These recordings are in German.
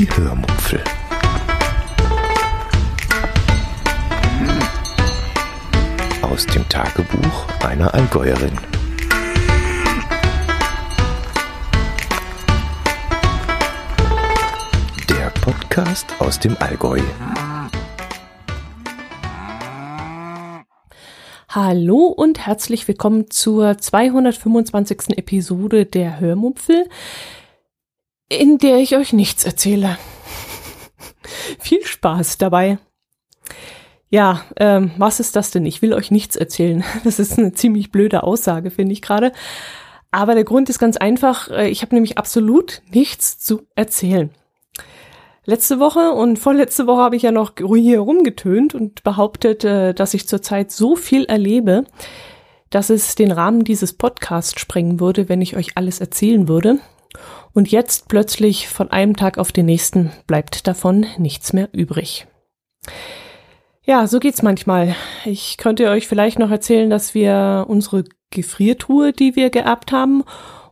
Die Hörmupfel. Aus dem Tagebuch einer Allgäuerin. Der Podcast aus dem Allgäu. Hallo und herzlich willkommen zur 225. Episode der Hörmupfel, in der ich euch nichts erzähle. Viel Spaß dabei. Ja, ähm, was ist das denn? Ich will euch nichts erzählen. Das ist eine ziemlich blöde Aussage, finde ich gerade. Aber der Grund ist ganz einfach. äh, Ich habe nämlich absolut nichts zu erzählen. Letzte Woche und vorletzte Woche habe ich ja noch hier rumgetönt und behauptet, äh, dass ich zurzeit so viel erlebe, dass es den Rahmen dieses Podcasts sprengen würde, wenn ich euch alles erzählen würde. Und jetzt plötzlich von einem Tag auf den nächsten bleibt davon nichts mehr übrig. Ja, so geht's manchmal. Ich könnte euch vielleicht noch erzählen, dass wir unsere Gefriertruhe, die wir geerbt haben,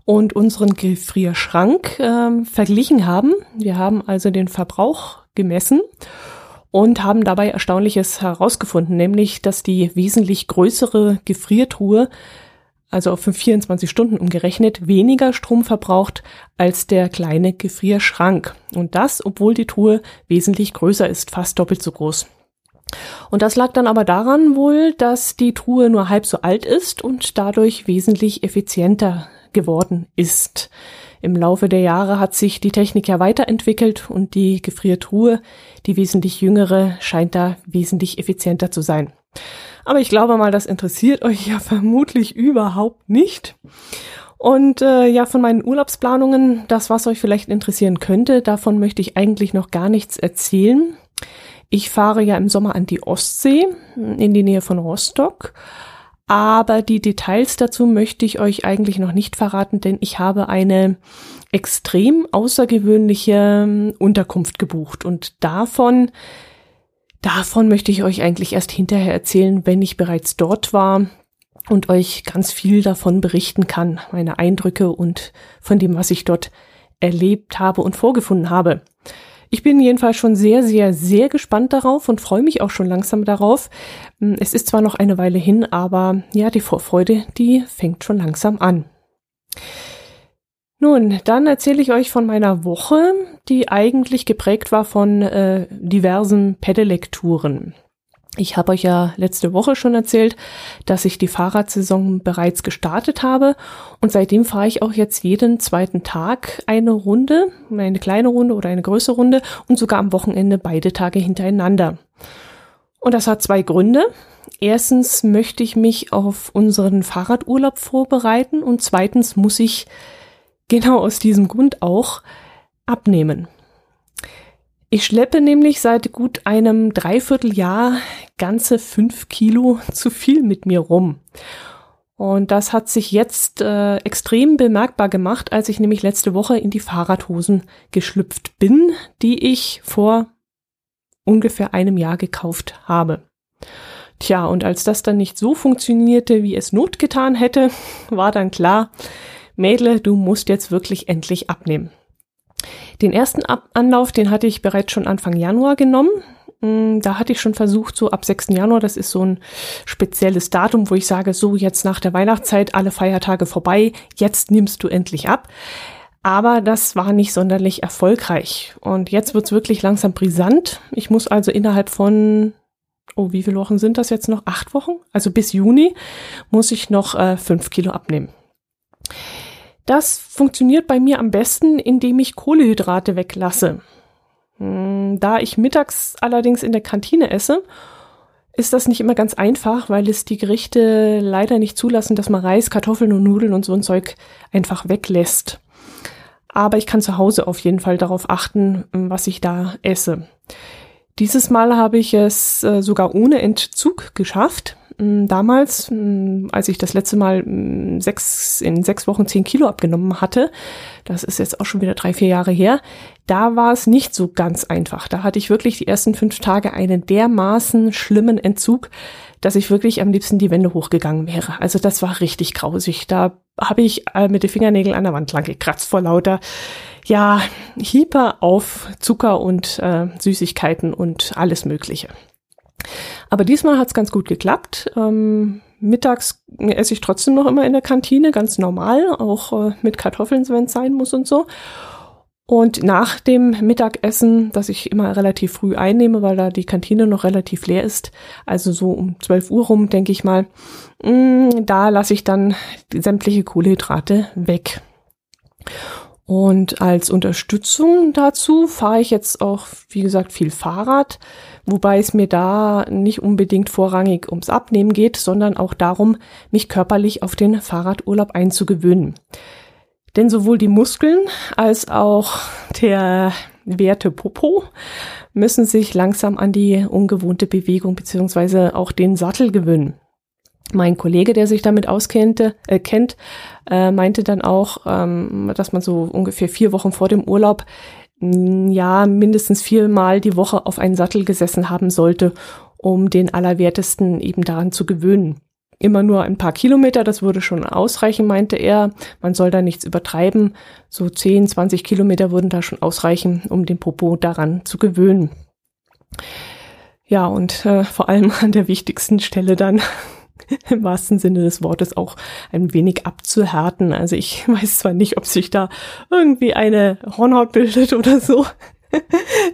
und unseren Gefrierschrank ähm, verglichen haben. Wir haben also den Verbrauch gemessen und haben dabei Erstaunliches herausgefunden, nämlich, dass die wesentlich größere Gefriertruhe, also auf 24 Stunden umgerechnet, weniger Strom verbraucht als der kleine Gefrierschrank. Und das, obwohl die Truhe wesentlich größer ist, fast doppelt so groß. Und das lag dann aber daran wohl, dass die Truhe nur halb so alt ist und dadurch wesentlich effizienter geworden ist. Im Laufe der Jahre hat sich die Technik ja weiterentwickelt und die Gefriertruhe, die wesentlich jüngere, scheint da wesentlich effizienter zu sein. Aber ich glaube mal, das interessiert euch ja vermutlich überhaupt nicht. Und äh, ja, von meinen Urlaubsplanungen, das, was euch vielleicht interessieren könnte, davon möchte ich eigentlich noch gar nichts erzählen. Ich fahre ja im Sommer an die Ostsee, in die Nähe von Rostock. Aber die Details dazu möchte ich euch eigentlich noch nicht verraten, denn ich habe eine extrem außergewöhnliche ähm, Unterkunft gebucht und davon, davon möchte ich euch eigentlich erst hinterher erzählen, wenn ich bereits dort war und euch ganz viel davon berichten kann, meine Eindrücke und von dem, was ich dort erlebt habe und vorgefunden habe. Ich bin jedenfalls schon sehr, sehr, sehr gespannt darauf und freue mich auch schon langsam darauf. Hm, Es ist zwar noch eine Weile hin, aber ja, die Vorfreude, die fängt schon langsam an. Nun, dann erzähle ich euch von meiner Woche, die eigentlich geprägt war von äh, diversen Pedelektouren. Ich habe euch ja letzte Woche schon erzählt, dass ich die Fahrradsaison bereits gestartet habe und seitdem fahre ich auch jetzt jeden zweiten Tag eine Runde, eine kleine Runde oder eine größere Runde und sogar am Wochenende beide Tage hintereinander. Und das hat zwei Gründe. Erstens möchte ich mich auf unseren Fahrradurlaub vorbereiten und zweitens muss ich genau aus diesem Grund auch abnehmen. Ich schleppe nämlich seit gut einem Dreivierteljahr ganze fünf Kilo zu viel mit mir rum. Und das hat sich jetzt äh, extrem bemerkbar gemacht, als ich nämlich letzte Woche in die Fahrradhosen geschlüpft bin, die ich vor ungefähr einem Jahr gekauft habe. Tja, und als das dann nicht so funktionierte, wie es Not getan hätte, war dann klar, Mädle, du musst jetzt wirklich endlich abnehmen. Den ersten Ab Anlauf, den hatte ich bereits schon Anfang Januar genommen. Mm, Da hatte ich schon versucht, so ab 6. Januar, das ist so ein spezielles Datum, wo ich sage, so jetzt nach der Weihnachtszeit, alle Feiertage vorbei, jetzt nimmst du endlich ab. Aber das war nicht sonderlich erfolgreich. Und jetzt wird's wirklich langsam brisant. Ich muss also innerhalb von, oh, wie viele Wochen sind das jetzt noch? Acht Wochen? Also bis Juni muss ich noch äh, fünf Kilo abnehmen. Das funktioniert bei mir am besten, indem ich Kohlehydrate weglasse. Hm, Da ich mittags allerdings in der Kantine esse, ist das nicht immer ganz einfach, weil es die Gerichte leider nicht zulassen, dass man Reis, Kartoffeln und Nudeln und so ein Zeug einfach weglässt. Aber ich kann zu Hause auf jeden Fall darauf achten, was ich da esse. Dieses Mal habe ich es äh, sogar ohne Entzug geschafft. Mm, Damals, mm, als ich das letzte Mal mm, sechs, in sechs Wochen zehn Kilo abgenommen hatte, das ist jetzt auch schon wieder drei, vier Jahre her, da war es nicht so ganz einfach. Da hatte ich wirklich die ersten fünf Tage einen dermaßen schlimmen Entzug, dass ich wirklich am liebsten die Wände hochgegangen wäre. Also das war richtig grausig. Da habe ich äh, mit den Fingernägeln an der Wand lang gekratzt vor lauter, ja, Hieper auf Zucker und äh, Süßigkeiten und alles Mögliche. Aber diesmal hat's ganz gut geklappt. Ähm, mittags esse ich trotzdem noch immer in der Kantine, ganz normal, auch äh, mit Kartoffeln, wenn es sein muss und so. Und nach dem Mittagessen, das ich immer relativ früh einnehme, weil da die Kantine noch relativ leer ist, also so um 12 Uhr rum, denke ich mal, mh, mm, da lasse ich dann sämtliche Kohlehydrate weg. Und als Unterstützung dazu fahre ich jetzt auch, wie gesagt, viel Fahrrad, wobei es mir da nicht unbedingt vorrangig ums Abnehmen geht, sondern auch darum, mich körperlich auf den Fahrradurlaub einzugewöhnen. Denn sowohl die Muskeln als auch der werte Popo müssen sich langsam an die ungewohnte Bewegung beziehungsweise auch den Sattel gewöhnen. Mein Kollege, der sich damit auskennte, äh, kennt, äh, meinte dann auch, ähm, dass man so ungefähr vier Wochen vor dem Urlaub mm, ja mindestens viermal die Woche auf einen Sattel gesessen haben sollte, um den Allerwertesten eben daran zu gewöhnen. Immer nur ein paar Kilometer, das würde schon ausreichen, meinte er. Man soll da nichts übertreiben. So 10, 20 Kilometer würden da schon ausreichen, um den Popo daran zu gewöhnen. Ja, und äh, vor allem an der wichtigsten Stelle dann im wahrsten Sinne des Wortes auch ein wenig abzuhärten. Also ich weiß zwar nicht, ob sich da irgendwie eine Hornhaut bildet oder so.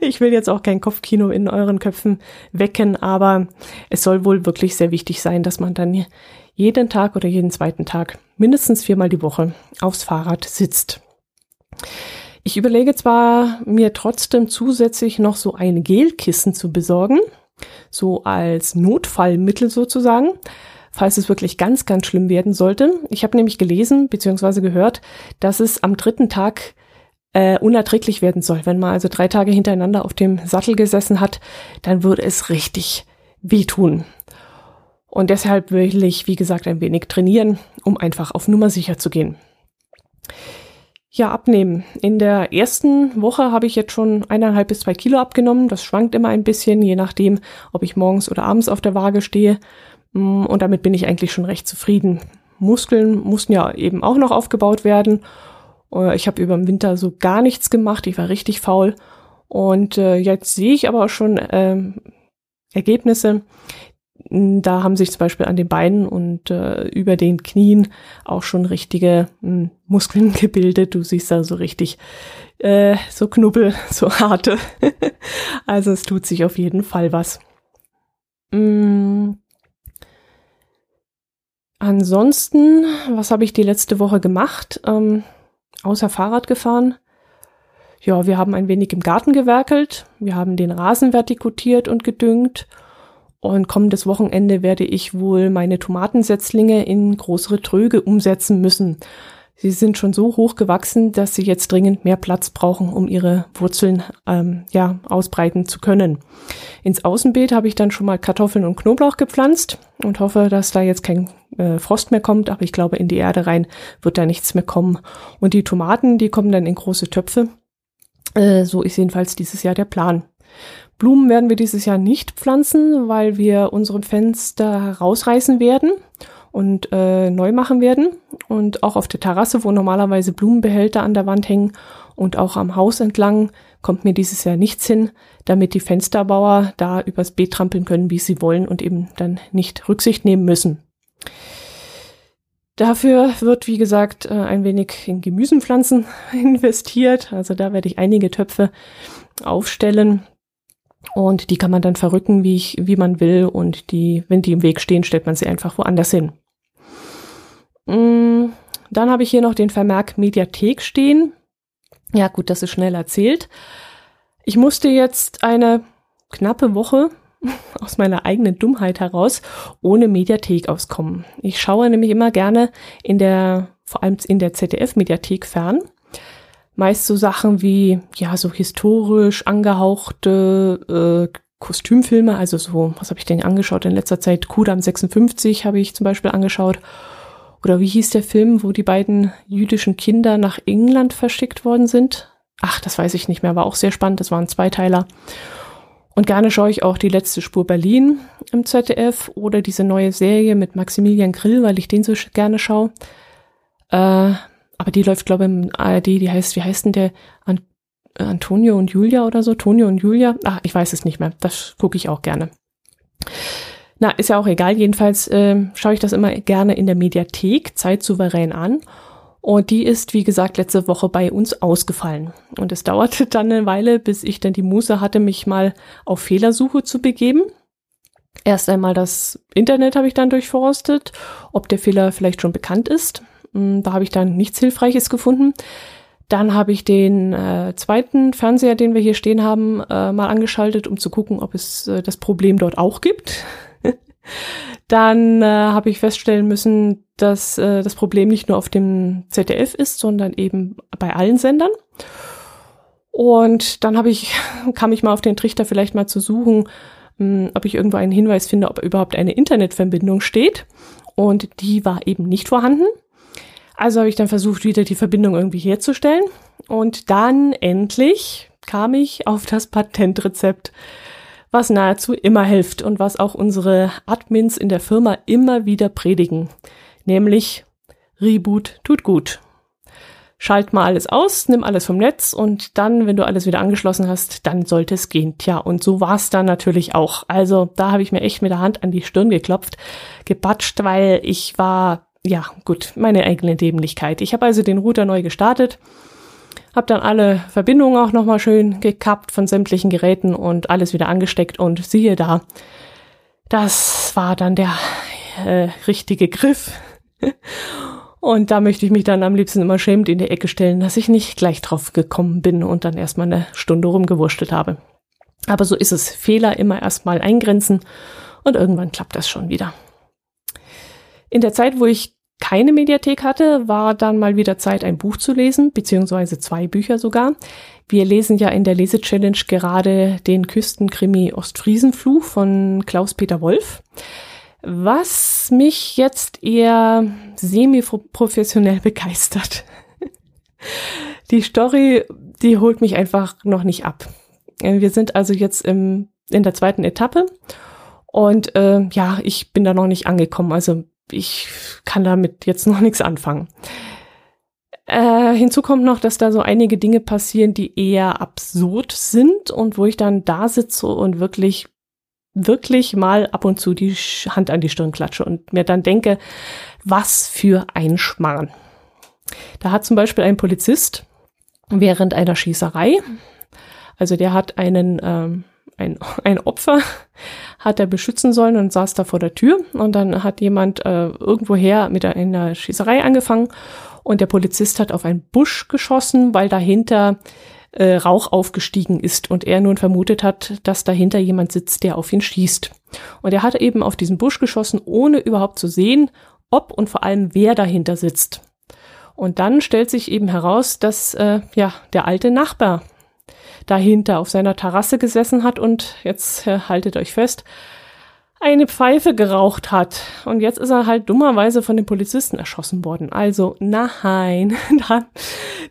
Ich will jetzt auch kein Kopfkino in euren Köpfen wecken, aber es soll wohl wirklich sehr wichtig sein, dass man dann jeden Tag oder jeden zweiten Tag mindestens viermal die Woche aufs Fahrrad sitzt. Ich überlege zwar, mir trotzdem zusätzlich noch so ein Gelkissen zu besorgen, so als Notfallmittel sozusagen, falls es wirklich ganz, ganz schlimm werden sollte. Ich habe nämlich gelesen bzw. gehört, dass es am dritten Tag äh, unerträglich werden soll. Wenn man also drei Tage hintereinander auf dem Sattel gesessen hat, dann würde es richtig wehtun. Und deshalb will ich, wie gesagt, ein wenig trainieren, um einfach auf Nummer sicher zu gehen. Ja, abnehmen. In der ersten Woche habe ich jetzt schon eineinhalb bis zwei Kilo abgenommen. Das schwankt immer ein bisschen, je nachdem, ob ich morgens oder abends auf der Waage stehe. Mm, und damit bin ich eigentlich schon recht zufrieden. Muskeln mussten ja eben auch noch aufgebaut werden. Äh, ich habe über den Winter so gar nichts gemacht. Ich war richtig faul. Und äh, jetzt sehe ich aber auch schon ähm, Ergebnisse. Mm, da haben sich zum Beispiel an den Beinen und äh, über den Knien auch schon richtige mh, mm, Muskeln gebildet. Du siehst da so richtig äh, so Knubbel, so harte. also es tut sich auf jeden Fall was. Mm, Ansonsten, was habe ich die letzte Woche gemacht? Ähm, außer Fahrrad gefahren. Ja, wir haben ein wenig im Garten gewerkelt. Wir haben den Rasen vertikutiert und gedüngt. Und kommendes Wochenende werde ich wohl meine Tomatensetzlinge in größere Tröge umsetzen müssen. Sie sind schon so hoch gewachsen, dass sie jetzt dringend mehr Platz brauchen, um ihre Wurzeln ähm, ja, ausbreiten zu können. Ins Außenbeet habe ich dann schon mal Kartoffeln und Knoblauch gepflanzt und hoffe, dass da jetzt kein äh, Frost mehr kommt, aber ich glaube, in die Erde rein wird da nichts mehr kommen. Und die Tomaten, die kommen dann in große Töpfe. Äh, so ist jedenfalls dieses Jahr der Plan. Blumen werden wir dieses Jahr nicht pflanzen, weil wir unsere Fenster rausreißen werden und äh, neu machen werden. Und auch auf der Terrasse, wo normalerweise Blumenbehälter an der Wand hängen und auch am Haus entlang, kommt mir dieses Jahr nichts hin, damit die Fensterbauer da übers Beet trampeln können, wie sie wollen und eben dann nicht Rücksicht nehmen müssen. Dafür wird, wie gesagt, äh, ein wenig in Gemüsenpflanzen investiert. Also da werde ich einige Töpfe aufstellen und die kann man dann verrücken, wie ich, wie man will. Und die, wenn die im Weg stehen, stellt man sie einfach woanders hin. Mm, dann habe ich hier noch den Vermerk Mediathek stehen. Ja gut, das ist schnell erzählt. Ich musste jetzt eine knappe Woche aus meiner eigenen Dummheit heraus ohne Mediathek auskommen. Ich schaue nämlich immer gerne in der, vor allem in der ZDF-Mediathek fern. Meist so Sachen wie, ja, so historisch angehauchte äh, Kostümfilme, also so, was habe ich denn angeschaut in letzter Zeit? Kudam 56 habe ich zum Beispiel angeschaut oder wie hieß der Film, wo die beiden jüdischen Kinder nach England verschickt worden sind? Ach, das weiß ich nicht mehr, war auch sehr spannend, das waren Zweiteiler. Und gerne schaue ich auch die letzte Spur Berlin im ZDF oder diese neue Serie mit Maximilian Grill, weil ich den so gerne schaue. Äh, aber die läuft, glaube ich, im ARD, die heißt, wie heißt denn der? An Antonio und Julia oder so? Tonio und Julia? Ach, ich weiß es nicht mehr. Das gucke ich auch gerne. Na, ist ja auch egal. Jedenfalls äh, schaue ich das immer gerne in der Mediathek zeitsouverän an. Und die ist, wie gesagt, letzte Woche bei uns ausgefallen. Und es dauerte dann eine Weile, bis ich dann die Muße hatte, mich mal auf Fehlersuche zu begeben. Erst einmal das Internet habe ich dann durchforstet, ob der Fehler vielleicht schon bekannt ist. Hm, da habe ich dann nichts Hilfreiches gefunden. Dann habe ich den äh, zweiten Fernseher, den wir hier stehen haben, äh, mal angeschaltet, um zu gucken, ob es äh, das Problem dort auch gibt. Dann äh, habe ich feststellen müssen, dass äh, das Problem nicht nur auf dem ZDF ist, sondern eben bei allen Sendern. Und dann habe ich, kam ich mal auf den Trichter, vielleicht mal zu suchen, mh, hm, ob ich irgendwo einen Hinweis finde, ob überhaupt eine Internetverbindung steht. Und die war eben nicht vorhanden. Also habe ich dann versucht, wieder die Verbindung irgendwie herzustellen. Und dann endlich kam ich auf das Patentrezept was nahezu immer hilft und was auch unsere Admins in der Firma immer wieder predigen, nämlich Reboot tut gut. Schalt mal alles aus, nimm alles vom Netz und dann, wenn du alles wieder angeschlossen hast, dann sollte es gehen. Tja, und so war es dann natürlich auch. Also da habe ich mir echt mit der Hand an die Stirn geklopft, gebatscht, weil ich war, ja gut, meine eigene Dämlichkeit. Ich habe also den Router neu gestartet hab dann alle Verbindungen auch nochmal schön gekappt von sämtlichen Geräten und alles wieder angesteckt und siehe da, das war dann der äh, richtige Griff. Und da möchte ich mich dann am liebsten immer schämend in die Ecke stellen, dass ich nicht gleich drauf gekommen bin und dann erstmal eine Stunde rumgewurschtelt habe. Aber so ist es. Fehler immer erstmal eingrenzen und irgendwann klappt das schon wieder. In der Zeit, wo ich keine Mediathek hatte, war dann mal wieder Zeit, ein Buch zu lesen, beziehungsweise zwei Bücher sogar. Wir lesen ja in der Lese-Challenge gerade den Küstenkrimi Ostfriesenfluch von Klaus-Peter Wolf. Was mich jetzt eher semi-professionell begeistert. Die Story, die holt mich einfach noch nicht ab. Wir sind also jetzt im, in der zweiten Etappe und äh, ja, ich bin da noch nicht angekommen. Also ich kann damit jetzt noch nichts anfangen. Äh, hinzu kommt noch, dass da so einige Dinge passieren, die eher absurd sind und wo ich dann da sitze und wirklich, wirklich mal ab und zu die Hand an die Stirn klatsche und mir dann denke, was für ein Schmarrn. Da hat zum Beispiel ein Polizist während einer Schießerei, also der hat einen ähm, ein, ein Opfer hat er beschützen sollen und saß da vor der Tür. Und dann hat jemand äh, irgendwoher mit einer Schießerei angefangen und der Polizist hat auf einen Busch geschossen, weil dahinter äh, Rauch aufgestiegen ist und er nun vermutet hat, dass dahinter jemand sitzt, der auf ihn schießt. Und er hat eben auf diesen Busch geschossen, ohne überhaupt zu sehen, ob und vor allem wer dahinter sitzt. Und dann stellt sich eben heraus, dass äh, ja der alte Nachbar dahinter auf seiner Terrasse gesessen hat und jetzt äh, haltet euch fest, eine Pfeife geraucht hat. Und jetzt ist er halt dummerweise von den Polizisten erschossen worden. Also nein, da,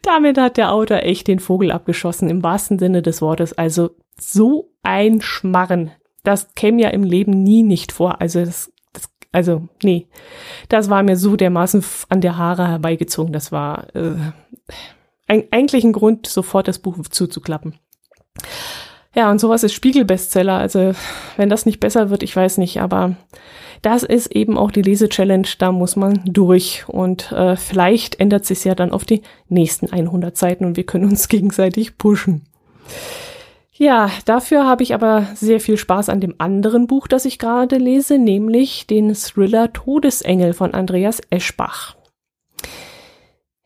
damit hat der Autor echt den Vogel abgeschossen, im wahrsten Sinne des Wortes. Also so ein Schmarren. Das käme ja im Leben nie nicht vor. Also das, das also nee, das war mir so dermaßen an der Haare herbeigezogen. Das war äh, eigentlich ein Grund, sofort das Buch zuzuklappen. Ja, und sowas ist Spiegelbestseller. Also, wenn das nicht besser wird, ich weiß nicht, aber das ist eben auch die Lese-Challenge, da muss man durch. Und äh, vielleicht ändert sich ja dann auf die nächsten 100 Seiten und wir können uns gegenseitig pushen. Ja, dafür habe ich aber sehr viel Spaß an dem anderen Buch, das ich gerade lese, nämlich den Thriller Todesengel von Andreas Eschbach.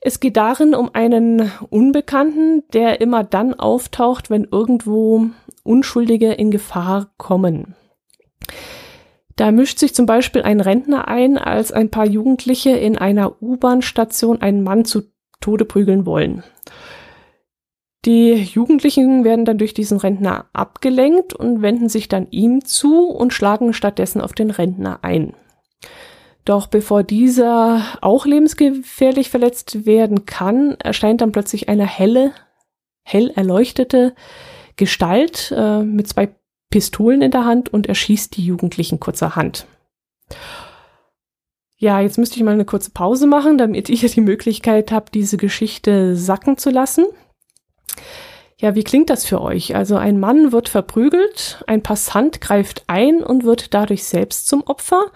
Es geht darin um einen Unbekannten, der immer dann auftaucht, wenn irgendwo Unschuldige in Gefahr kommen. Da mischt sich zum Beispiel ein Rentner ein, als ein paar Jugendliche in einer U-Bahn-Station einen Mann zu Tode prügeln wollen. Die Jugendlichen werden dann durch diesen Rentner abgelenkt und wenden sich dann ihm zu und schlagen stattdessen auf den Rentner ein. Doch bevor dieser auch lebensgefährlich verletzt werden kann, erscheint dann plötzlich eine helle, hell erleuchtete Gestalt äh, mit zwei Pistolen in der Hand und erschießt die Jugendlichen kurzerhand. Ja, jetzt müsste ich mal eine kurze Pause machen, damit ihr die Möglichkeit habt, diese Geschichte sacken zu lassen. Ja, wie klingt das für euch? Also ein Mann wird verprügelt, ein Passant greift ein und wird dadurch selbst zum Opfer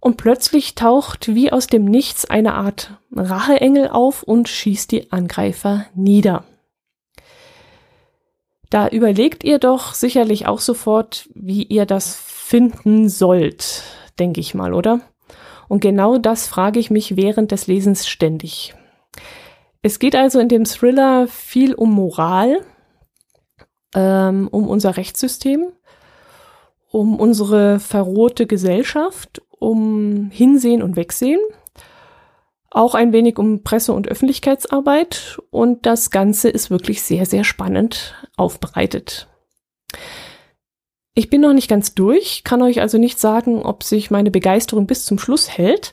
und plötzlich taucht wie aus dem Nichts eine Art Racheengel auf und schießt die Angreifer nieder. Da überlegt ihr doch sicherlich auch sofort, wie ihr das finden sollt, denke ich mal, oder? Und genau das frage ich mich während des Lesens ständig. Es geht also in dem Thriller viel um Moral, ähm, um unser Rechtssystem, um unsere verrohte Gesellschaft, um Hinsehen und Wegsehen, auch ein wenig um Presse- und Öffentlichkeitsarbeit und das Ganze ist wirklich sehr, sehr spannend aufbereitet. Ich bin noch nicht ganz durch, kann euch also nicht sagen, ob sich meine Begeisterung bis zum Schluss hält,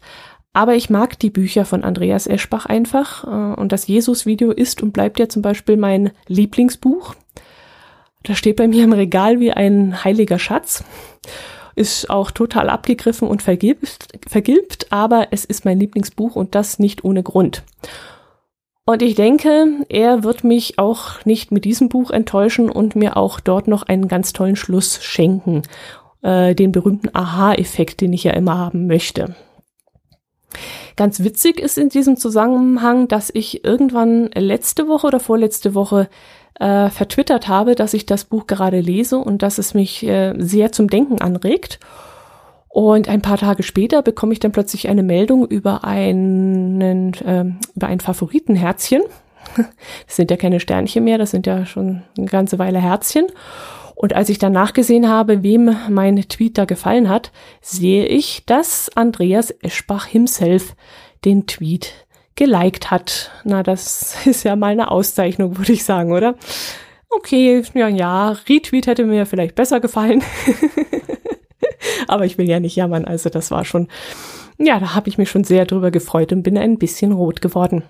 aber ich mag die Bücher von Andreas Eschbach einfach äh, und das Jesus-Video ist und bleibt ja zum Beispiel mein Lieblingsbuch. Das steht bei mir im Regal wie ein heiliger Schatz. Ist auch total abgegriffen und vergilbt, vergilbt, aber es ist mein Lieblingsbuch und das nicht ohne Grund. Und ich denke, er wird mich auch nicht mit diesem Buch enttäuschen und mir auch dort noch einen ganz tollen Schluss schenken. Äh, den berühmten Aha-Effekt, den ich ja immer haben möchte. Ganz witzig ist in diesem Zusammenhang, dass ich irgendwann letzte Woche oder vorletzte Woche äh, vertwittert habe, dass ich das Buch gerade lese und dass es mich äh, sehr zum Denken anregt. Und ein paar Tage später bekomme ich dann plötzlich eine Meldung über einen, äh, über ein Favoritenherzchen. Das sind ja keine Sternchen mehr, das sind ja schon eine ganze Weile Herzchen. Und als ich dann nachgesehen habe, wem mein Tweet da gefallen hat, sehe ich, dass Andreas Eschbach himself den Tweet geliked hat. Na, das ist ja mal eine Auszeichnung, würde ich sagen, oder? Okay, ja, ja, Retweet hätte mir vielleicht besser gefallen. Aber ich will ja nicht jammern, also das war schon, ja, da habe ich mich schon sehr drüber gefreut und bin ein bisschen rot geworden.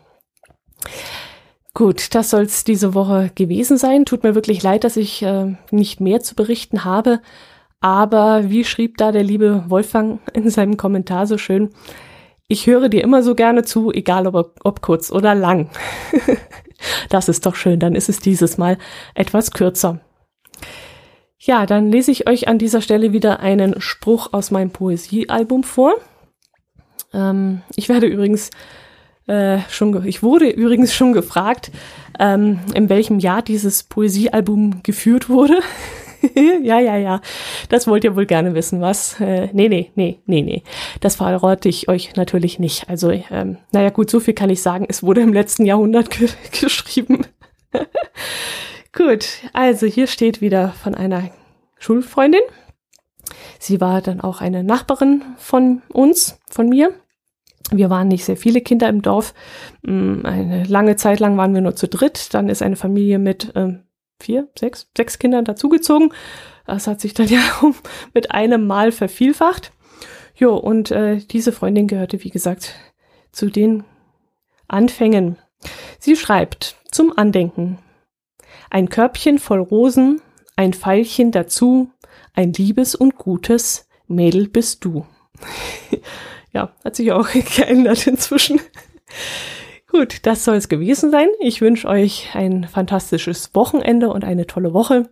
Gut, das soll's diese Woche gewesen sein. Tut mir wirklich leid, dass ich äh, nicht mehr zu berichten habe. Aber wie schrieb da der liebe Wolfgang in seinem Kommentar so schön, ich höre dir immer so gerne zu, egal ob, ob kurz oder lang. das ist doch schön, dann ist es dieses Mal etwas kürzer. Ja, dann lese ich euch an dieser Stelle wieder einen Spruch aus meinem Poesiealbum vor. Ähm, ich werde übrigens äh, schon, ich wurde übrigens schon gefragt, ähm, in welchem Jahr dieses Poesiealbum geführt wurde. ja, ja, ja. Das wollt ihr wohl gerne wissen, was? Äh, nee, nee, nee, nee, nee. Das verrate ich euch natürlich nicht. Also, ähm, naja, gut, so viel kann ich sagen. Es wurde im letzten Jahrhundert ge geschrieben. Gut, also hier steht wieder von einer Schulfreundin. Sie war dann auch eine Nachbarin von uns, von mir. Wir waren nicht sehr viele Kinder im Dorf. Mm, eine lange Zeit lang waren wir nur zu dritt. Dann ist eine Familie mit ähm, vier, sechs, sechs Kindern dazugezogen. Das hat sich dann ja mit einem Mal vervielfacht. Jo, und äh, diese Freundin gehörte, wie gesagt, zu den Anfängen. Sie schreibt zum Andenken. Ein Körbchen voll Rosen, ein Pfeilchen dazu, ein liebes und gutes Mädel bist du. ja, hat sich auch geändert inzwischen. Gut, das soll es gewesen sein. Ich wünsche euch ein fantastisches Wochenende und eine tolle Woche.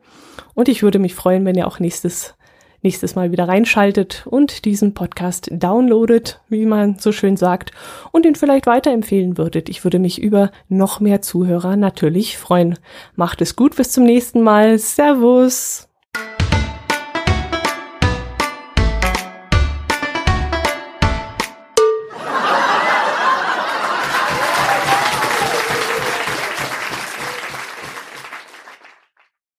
Und ich würde mich freuen, wenn ihr auch nächstes nächstes Mal wieder reinschaltet und diesen Podcast downloadet, wie man so schön sagt, und ihn vielleicht weiterempfehlen würdet. Ich würde mich über noch mehr Zuhörer natürlich freuen. Macht es gut, bis zum nächsten Mal. Servus!